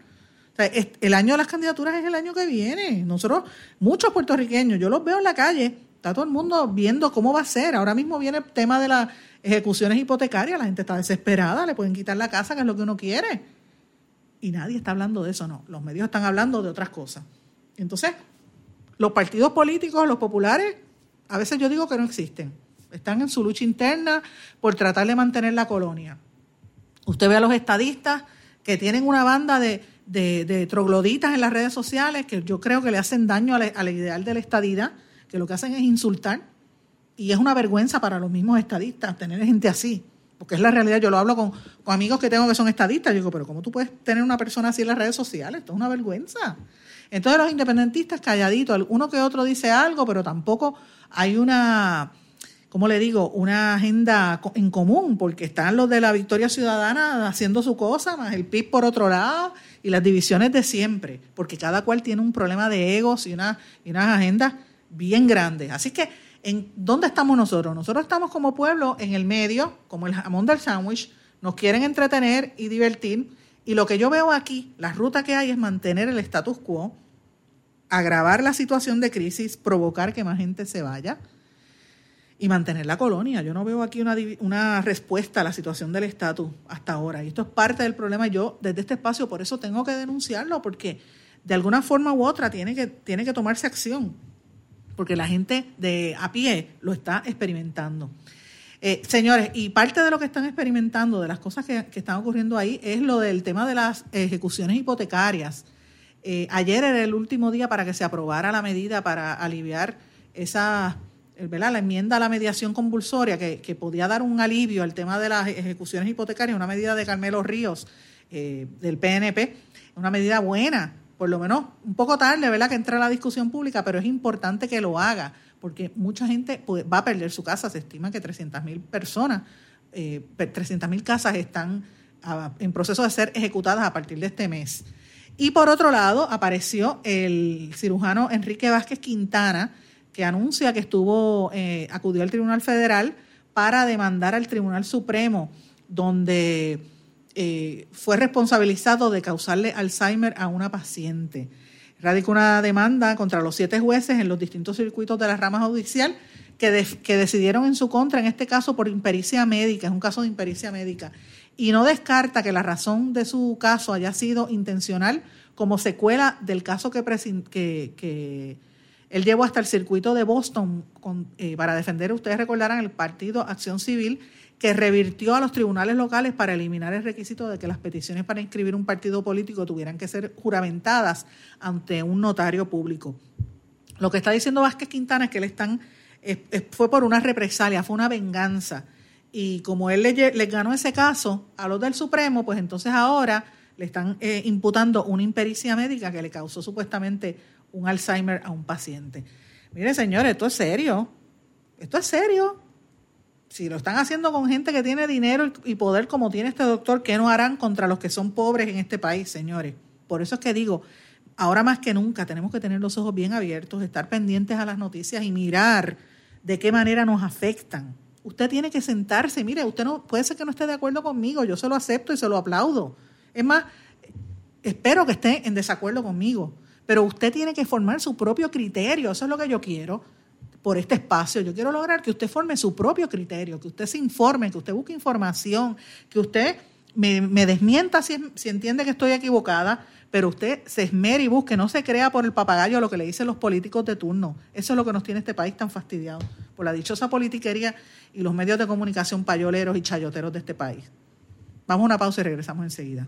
el año de las candidaturas es el año que viene. Nosotros, muchos puertorriqueños, yo los veo en la calle, está todo el mundo viendo cómo va a ser. Ahora mismo viene el tema de las ejecuciones hipotecarias, la gente está desesperada, le pueden quitar la casa, que es lo que uno quiere. Y nadie está hablando de eso, no. Los medios están hablando de otras cosas. Entonces, los partidos políticos, los populares, a veces yo digo que no existen. Están en su lucha interna por tratar de mantener la colonia. Usted ve a los estadistas que tienen una banda de de, trogloditas en las redes sociales que yo creo que le hacen daño a la, ideal de la estadidad, que lo que hacen es insultar. Y es una vergüenza para los mismos estadistas tener gente así, porque es la realidad. Yo lo hablo con, amigos que tengo que son estadistas. Yo digo, pero ¿cómo tú puedes tener una persona así en las redes sociales? Esto es una vergüenza. Entonces los independentistas calladitos, uno que otro dice algo, pero tampoco hay una, ¿cómo le digo?, una agenda en común, porque están los de la Victoria Ciudadana haciendo su cosa, más el PIB por otro lado, y las divisiones de siempre, porque cada cual tiene un problema de egos y, una, y unas agendas bien grandes. Así que, ¿en dónde estamos nosotros? Nosotros estamos como pueblo en el medio, como el jamón del sándwich, nos quieren entretener y divertir, y lo que yo veo aquí, la ruta que hay es mantener el status quo, agravar la situación de crisis, provocar que más gente se vaya, y mantener la colonia. Yo no veo aquí una, una respuesta a la situación del estatus hasta ahora. Y esto es parte del problema. Yo, desde este espacio, por eso tengo que denunciarlo, porque de alguna forma u otra tiene que, tiene que tomarse acción, porque la gente de a pie lo está experimentando. Eh, señores, y parte de lo que están experimentando, de las cosas que, están ocurriendo ahí, es lo del tema de las ejecuciones hipotecarias. Eh, ayer era el último día para que se aprobara la medida para aliviar esas la enmienda a la mediación convulsoria que, podía dar un alivio al tema de las ejecuciones hipotecarias, una medida de Carmelo Ríos eh, del PNP, una medida buena, por lo menos un poco tarde, ¿verdad? Que entra a la discusión pública, pero es importante que lo haga, porque mucha gente va a perder su casa. Se estima que 300 mil personas, eh, 300 mil casas están en proceso de ser ejecutadas a partir de este mes. Y por otro lado, apareció el cirujano Enrique Vázquez Quintana, que anuncia que estuvo, eh, acudió al Tribunal Federal para demandar al Tribunal Supremo, donde eh, fue responsabilizado de causarle Alzheimer a una paciente. Radicó una demanda contra los siete jueces en los distintos circuitos de la rama judicial que, que decidieron en su contra, en este caso por impericia médica, es un caso de impericia médica. y no descarta que la razón de su caso haya sido intencional como secuela del caso que, que, él llevó hasta el circuito de Boston eh, para defender, ustedes recordarán, el partido Acción Civil, que revirtió a los tribunales locales para eliminar el requisito de que las peticiones para inscribir un partido político tuvieran que ser juramentadas ante un notario público. Lo que está diciendo Vázquez Quintana es que él están, fue por una represalia, fue una venganza. Y como él le, ganó ese caso a los del Supremo, pues entonces ahora le están eh, imputando una impericia médica que le causó supuestamente un Alzheimer a un paciente. Mire, señores, esto es serio. Esto es serio. Si lo están haciendo con gente que tiene dinero y poder como tiene este doctor, ¿qué no harán contra los que son pobres en este país, señores? Por eso es que digo, ahora más que nunca tenemos que tener los ojos bien abiertos, estar pendientes a las noticias y mirar de qué manera nos afectan. Usted tiene que sentarse, mire, usted no puede ser que no esté de acuerdo conmigo, yo se lo acepto y se lo aplaudo. Es más, espero que esté en desacuerdo conmigo, pero usted tiene que formar su propio criterio, eso es lo que yo quiero por este espacio. Yo quiero lograr que usted forme su propio criterio, que usted se informe, que usted busque información, que usted me, desmienta si, si entiende que estoy equivocada, pero usted se esmere y busque, no se crea por el papagayo lo que le dicen los políticos de turno. Eso es lo que nos tiene este país tan fastidiado, por la dichosa politiquería y los medios de comunicación payoleros y chayoteros de este país. Vamos a una pausa y regresamos enseguida.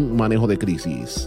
manejo de crisis.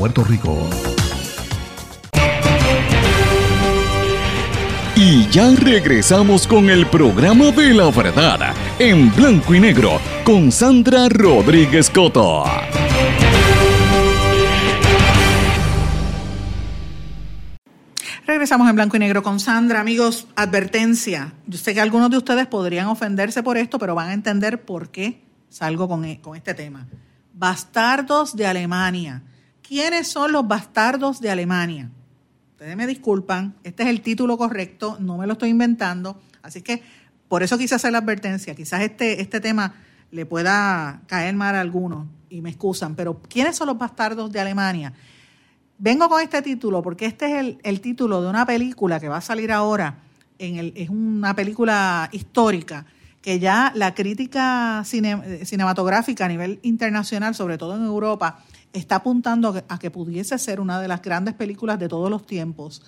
Rico.
Y ya regresamos con el programa de la verdad en blanco y negro con Sandra Rodríguez Coto.
Regresamos en blanco y negro con Sandra. Amigos, advertencia. Yo sé que algunos de ustedes podrían ofenderse por esto, pero van a entender por qué salgo con, e, con este tema. Bastardos de Alemania. ¿Quiénes son los bastardos de Alemania? Ustedes me disculpan, este es el título correcto, no me lo estoy inventando, así que por eso quise hacer la advertencia. Quizás este, este tema le pueda caer mal a algunos y me excusan, pero ¿quiénes son los bastardos de Alemania? Vengo con este título porque este es el, el título de una película que va a salir ahora, en el, es una película histórica que ya la crítica cinematográfica a nivel internacional, sobre todo en Europa, está apuntando a que pudiese ser una de las grandes películas de todos los tiempos,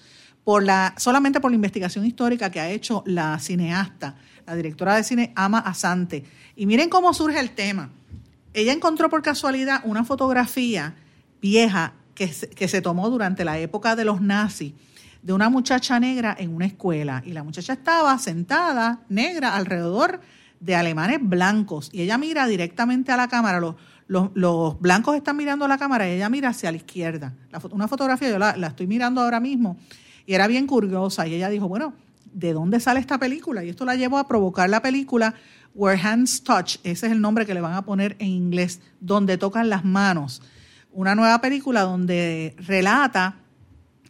solamente por la investigación histórica que ha hecho la cineasta, la directora de cine Ama Asante. Y miren cómo surge el tema. Ella encontró por casualidad una fotografía vieja que que se tomó durante la época de los nazis de una muchacha negra en una escuela. Y la muchacha estaba sentada, negra, alrededor de alemanes blancos. Y ella mira directamente a la cámara. Los, los, blancos están mirando la cámara y ella mira hacia la izquierda. una fotografía, yo la, estoy mirando ahora mismo, y era bien curiosa. Y ella dijo, bueno, ¿de dónde sale esta película? Y esto la llevó a provocar la película Where Hands Touch, ese es el nombre que le van a poner en inglés, donde tocan las manos. Una nueva película donde relata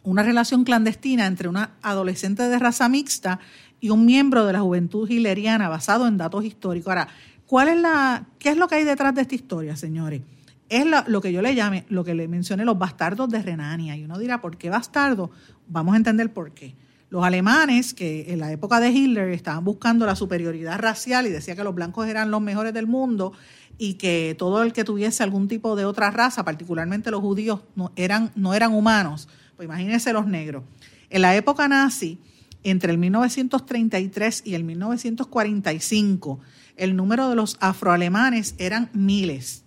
una relación clandestina entre una adolescente de raza mixta y un miembro de la juventud hileriana basado en datos históricos. Ahora, ¿Cuál es la, ¿Qué es lo que hay detrás de esta historia, señores? Es lo, que yo le llame, lo que le mencioné, los bastardos de Renania. Y uno dirá, ¿por qué bastardo? Vamos a entender por qué. Los alemanes, que en la época de Hitler estaban buscando la superioridad racial y decía que los blancos eran los mejores del mundo y que todo el que tuviese algún tipo de otra raza, particularmente los judíos, no eran, no eran humanos. Pues imagínense los negros. En la época nazi, entre el 1933 y el 1945, el número de los afroalemanes eran miles.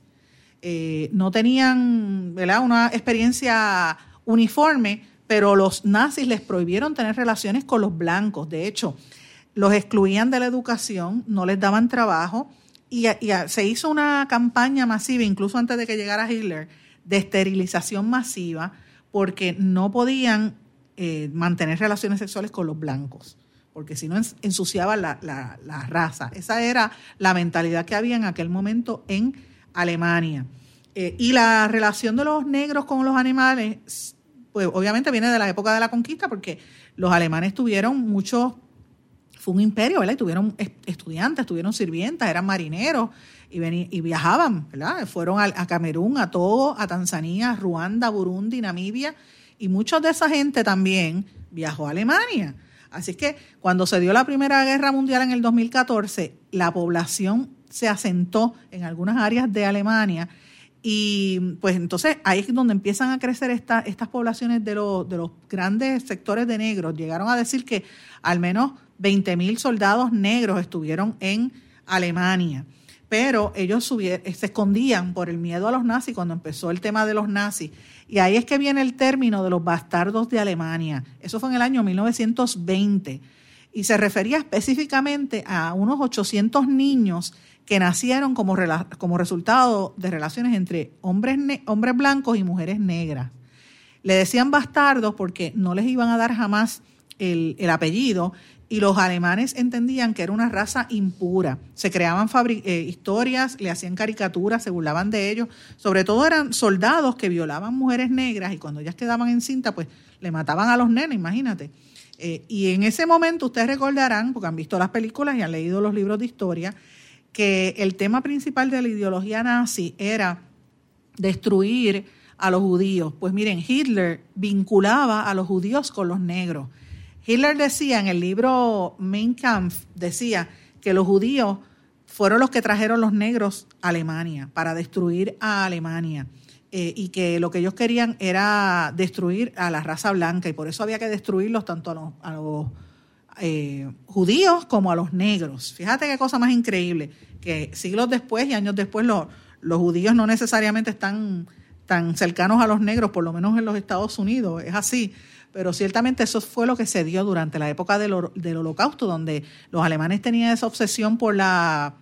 Eh, no tenían una experiencia uniforme, pero los nazis les prohibieron tener relaciones con los blancos. De hecho, los excluían de la educación, no les daban trabajo y, se hizo una campaña masiva, incluso antes de que llegara Hitler, de esterilización masiva porque no podían eh, mantener relaciones sexuales con los blancos porque si no ensuciaba la, raza. Esa era la mentalidad que había en aquel momento en Alemania. Eh, y la relación de los negros con los animales, pues obviamente viene de la época de la conquista, porque los alemanes tuvieron muchos, fue un imperio, ¿verdad? Y tuvieron estudiantes, tuvieron sirvientas, eran marineros y, y viajaban, ¿verdad? Fueron a, Camerún, a Togo, a Tanzania, Ruanda, Burundi, Namibia, y muchos de esa gente también viajó a Alemania. Así que cuando se dio la Primera Guerra Mundial en el 2014, la población se asentó en algunas áreas de Alemania y pues entonces ahí es donde empiezan a crecer estas poblaciones de, de los grandes sectores de negros. Llegaron a decir que al menos 20.000 soldados negros estuvieron en Alemania pero ellos se escondían por el miedo a los nazis cuando empezó el tema de los nazis. Y ahí es que viene el término de los bastardos de Alemania. Eso fue en el año 1920. Y se refería específicamente a unos 800 niños que nacieron como, como resultado de relaciones entre hombres, hombres blancos y mujeres negras. Le decían bastardos porque no les iban a dar jamás el, el apellido y los alemanes entendían que era una raza impura. Se creaban eh, historias, le hacían caricaturas, se burlaban de ellos. Sobre todo eran soldados que violaban mujeres negras y cuando ellas quedaban en cinta, pues le mataban a los nenes, imagínate. Eh, y en ese momento ustedes recordarán, porque han visto las películas y han leído los libros de historia, que el tema principal de la ideología nazi era destruir a los judíos. Pues miren, Hitler vinculaba a los judíos con los negros. Hitler decía en el libro Mein Kampf, decía que los judíos fueron los que trajeron los negros a Alemania para destruir a Alemania. Eh, y que lo que ellos querían era destruir a la raza blanca y por eso había que destruirlos tanto a los, eh, judíos como a los negros. Fíjate qué cosa más increíble, que siglos después y años después los, los judíos no necesariamente están tan cercanos a los negros, por lo menos en los Estados Unidos, es así. Pero ciertamente eso fue lo que se dio durante la época del, del holocausto, donde los alemanes tenían esa obsesión por la,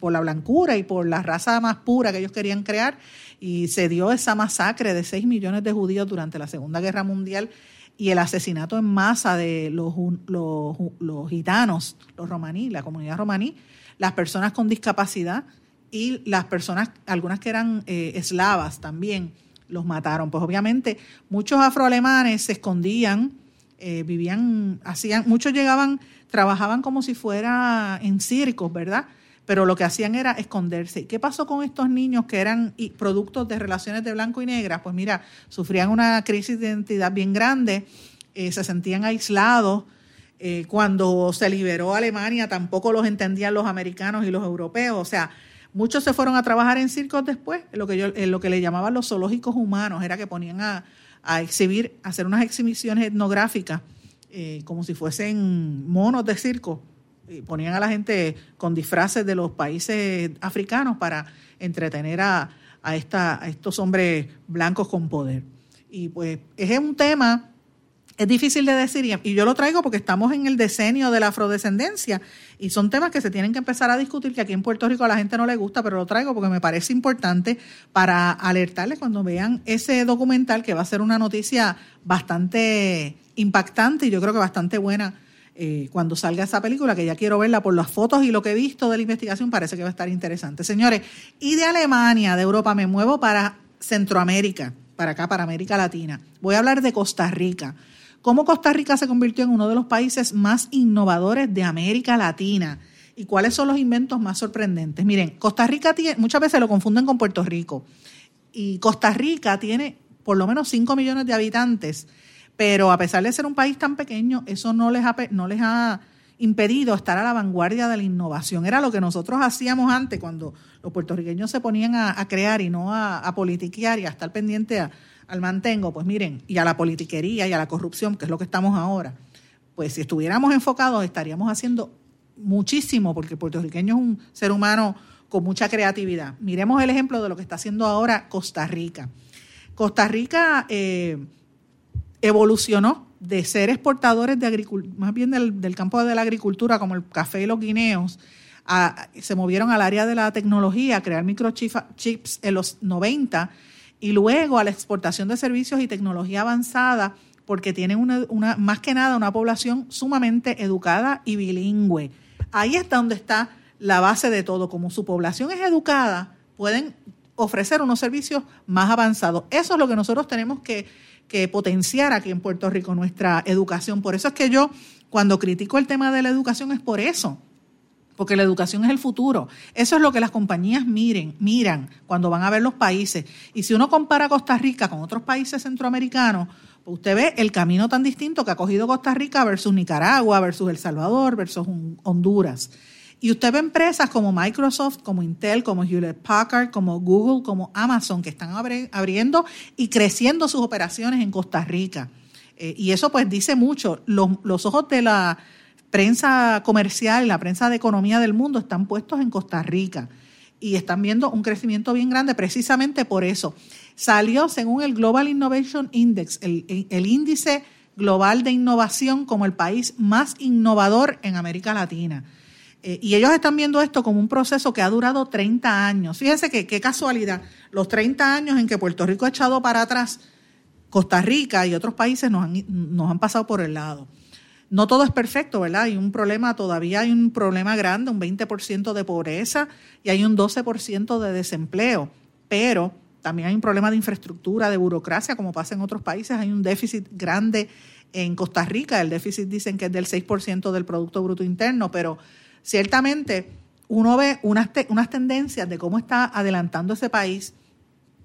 por la blancura y por la raza más pura que ellos querían crear, y se dio esa masacre de 6 millones de judíos durante la Segunda Guerra Mundial y el asesinato en masa de los, los, los gitanos, los romaní, la comunidad romaní, las personas con discapacidad y las personas, algunas que eran eh, eslavas también, los mataron. Pues obviamente muchos afroalemanes se escondían, eh, vivían, hacían, muchos llegaban, trabajaban como si fuera en circos, ¿verdad? Pero lo que hacían era esconderse. ¿Qué pasó con estos niños que eran productos de relaciones de blanco y negra? Pues mira, sufrían una crisis de identidad bien grande, eh, se sentían aislados. cuando se liberó Alemania tampoco los entendían los americanos y los europeos. O sea, Muchos se fueron a trabajar en circos después, en lo que, yo, en lo que le llamaban los zoológicos humanos, era que ponían a, exhibir, a hacer unas exhibiciones etnográficas, eh, como si fuesen monos de circo. Y ponían a la gente con disfraces de los países africanos para entretener a, a, esta, a estos hombres blancos con poder. Y pues es un tema es difícil de decir y yo lo traigo porque estamos en el decenio de la afrodescendencia y son temas que se tienen que empezar a discutir que aquí en Puerto Rico a la gente no le gusta, pero lo traigo porque me parece importante para alertarles cuando vean ese documental que va a ser una noticia bastante impactante y yo creo que bastante buena eh, cuando salga esa película, que ya quiero verla por las fotos y lo que he visto de la investigación, parece que va a estar interesante. Señores, y de Alemania, de Europa, me muevo para Centroamérica, para acá, para América Latina. Voy a hablar de Costa Rica cómo Costa Rica se convirtió en uno de los países más innovadores de América Latina y cuáles son los inventos más sorprendentes. Miren, Costa Rica tiene, muchas veces lo confunden con Puerto Rico, y Costa Rica tiene por lo menos 5 millones de habitantes, pero a pesar de ser un país tan pequeño, eso no les ha, impedido estar a la vanguardia de la innovación. Era lo que nosotros hacíamos antes, cuando los puertorriqueños se ponían a, crear y no a, a politiquear y a estar pendiente a, al mantengo, pues miren, y a la politiquería y a la corrupción, que es lo que estamos ahora, pues si estuviéramos enfocados estaríamos haciendo muchísimo, porque el puertorriqueño es un ser humano con mucha creatividad. Miremos el ejemplo de lo que está haciendo ahora Costa Rica. Costa Rica eh, evolucionó de ser exportadores de más bien del, campo de la agricultura, como el café y los guineos, se movieron al área de la tecnología, crear microchips en los 90 y luego a la exportación de servicios y tecnología avanzada, porque tienen una, más que nada una población sumamente educada y bilingüe. Ahí está donde está la base de todo. Como su población es educada, pueden ofrecer unos servicios más avanzados. Eso es lo que nosotros tenemos que, que potenciar aquí en Puerto Rico, nuestra educación. Por eso es que yo, cuando critico el tema de la educación, es por eso porque la educación es el futuro. Eso es lo que las compañías miren, miran cuando van a ver los países. Y si uno compara Costa Rica con otros países centroamericanos, pues usted ve el camino tan distinto que ha cogido Costa Rica versus Nicaragua, versus El Salvador, versus Honduras. Y usted ve empresas como Microsoft, como Intel, como Hewlett Packard, como Google, como Amazon, que están abriendo y creciendo sus operaciones en Costa Rica. Eh, y eso pues dice mucho. los ojos de la prensa comercial la prensa de economía del mundo están puestos en Costa Rica y están viendo un crecimiento bien grande precisamente por eso. Salió, según el Global Innovation Index, el, índice global de innovación como el país más innovador en América Latina. Eh, y ellos están viendo esto como un proceso que ha durado 30 años. Fíjense que qué casualidad, los 30 años en que Puerto Rico ha echado para atrás, Costa Rica y otros países nos han, nos han pasado por el lado no todo es perfecto, ¿verdad? Hay un problema, todavía hay un problema grande, un 20% de pobreza y hay un 12% de desempleo, pero también hay un problema de infraestructura, de burocracia, como pasa en otros países, hay un déficit grande en Costa Rica, el déficit dicen que es del 6% del Producto Bruto Interno, pero ciertamente uno ve unas, unas tendencias de cómo está adelantando ese país.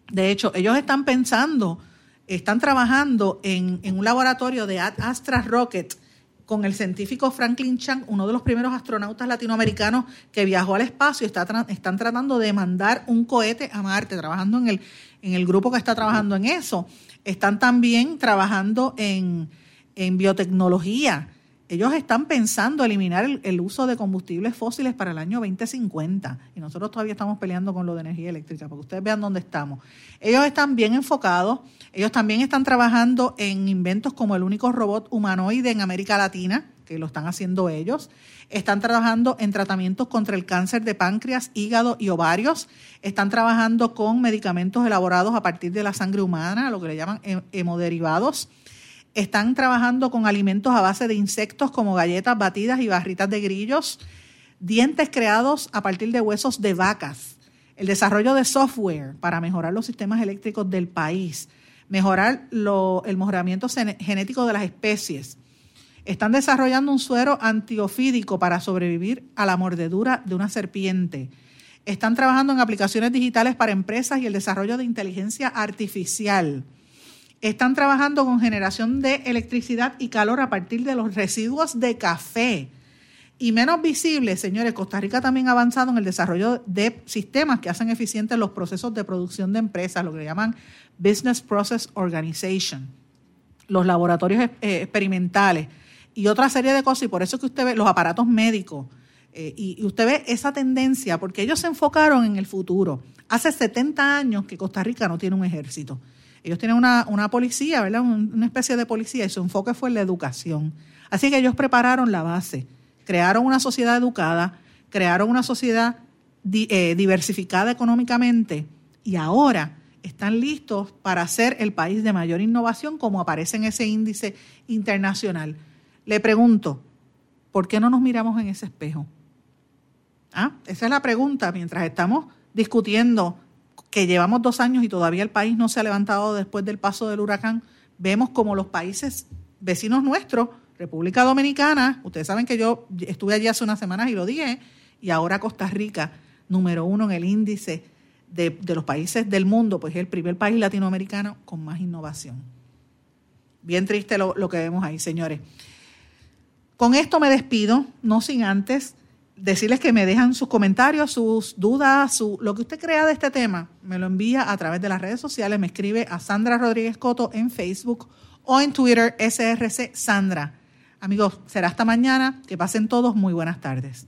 De hecho, ellos están pensando, están trabajando en, un laboratorio de Astra Rocket con el científico Franklin Chang, uno de los primeros astronautas latinoamericanos que viajó al espacio, está están tratando de mandar un cohete a Marte, trabajando en el, en el grupo que está trabajando en eso. Están también trabajando en, en biotecnología ellos están pensando eliminar el, uso de combustibles fósiles para el año 2050 y nosotros todavía estamos peleando con lo de energía eléctrica, para que ustedes vean dónde estamos. Ellos están bien enfocados, ellos también están trabajando en inventos como el único robot humanoide en América Latina, que lo están haciendo ellos. Están trabajando en tratamientos contra el cáncer de páncreas, hígado y ovarios. Están trabajando con medicamentos elaborados a partir de la sangre humana, lo que le llaman hemoderivados están trabajando con alimentos a base de insectos como galletas batidas y barritas de grillos, dientes creados a partir de huesos de vacas, el desarrollo de software para mejorar los sistemas eléctricos del país, mejorar el mejoramiento genético de las especies. Están desarrollando un suero antiofídico para sobrevivir a la mordedura de una serpiente. Están trabajando en aplicaciones digitales para empresas y el desarrollo de inteligencia artificial están trabajando con generación de electricidad y calor a partir de los residuos de café. Y menos visible, señores, Costa Rica también ha avanzado en el desarrollo de sistemas que hacen eficientes los procesos de producción de empresas, lo que llaman Business Process Organization, los laboratorios eh, experimentales y otra serie de cosas. Y por eso que usted ve los aparatos médicos. Eh, y, usted ve esa tendencia, porque ellos se enfocaron en el futuro. Hace 70 años que Costa Rica no tiene un ejército. Ellos tienen una, policía, ¿verdad? Una especie de policía y su enfoque fue la educación. Así que ellos prepararon la base, crearon una sociedad educada, crearon una sociedad eh, diversificada económicamente y ahora están listos para ser el país de mayor innovación como aparece en ese índice internacional. Le pregunto, ¿por qué no nos miramos en ese espejo? ¿Ah? Esa es la pregunta mientras estamos discutiendo que llevamos dos años y todavía el país no se ha levantado después del paso del huracán, vemos como los países vecinos nuestros, República Dominicana, ustedes saben que yo estuve allí hace unas semanas y lo dije, y ahora Costa Rica, número uno en el índice de, los países del mundo, pues es el primer país latinoamericano con más innovación. Bien triste lo, lo que vemos ahí, señores. Con esto me despido, no sin antes decirles que me dejan sus comentarios, sus dudas, su, lo que usted crea de este tema, me lo envía a través de las redes sociales, me escribe a Sandra Rodríguez Coto en Facebook o en Twitter SRC Sandra. Amigos, será hasta mañana. Que pasen todos muy buenas tardes.